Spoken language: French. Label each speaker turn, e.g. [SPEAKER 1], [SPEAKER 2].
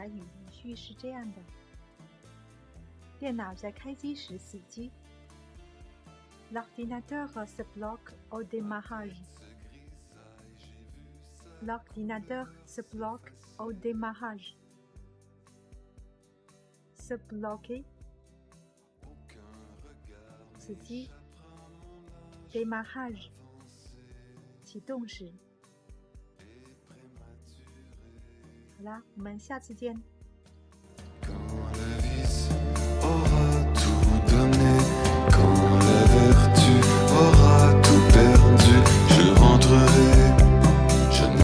[SPEAKER 1] 达语语序是这样的：电脑在开机时死机。L'ordinateur se bloque au démarrage. L'ordinateur se bloque au démarrage. Se bloquer. 死机。Démarrage. 启动时。 啦，我们下次见。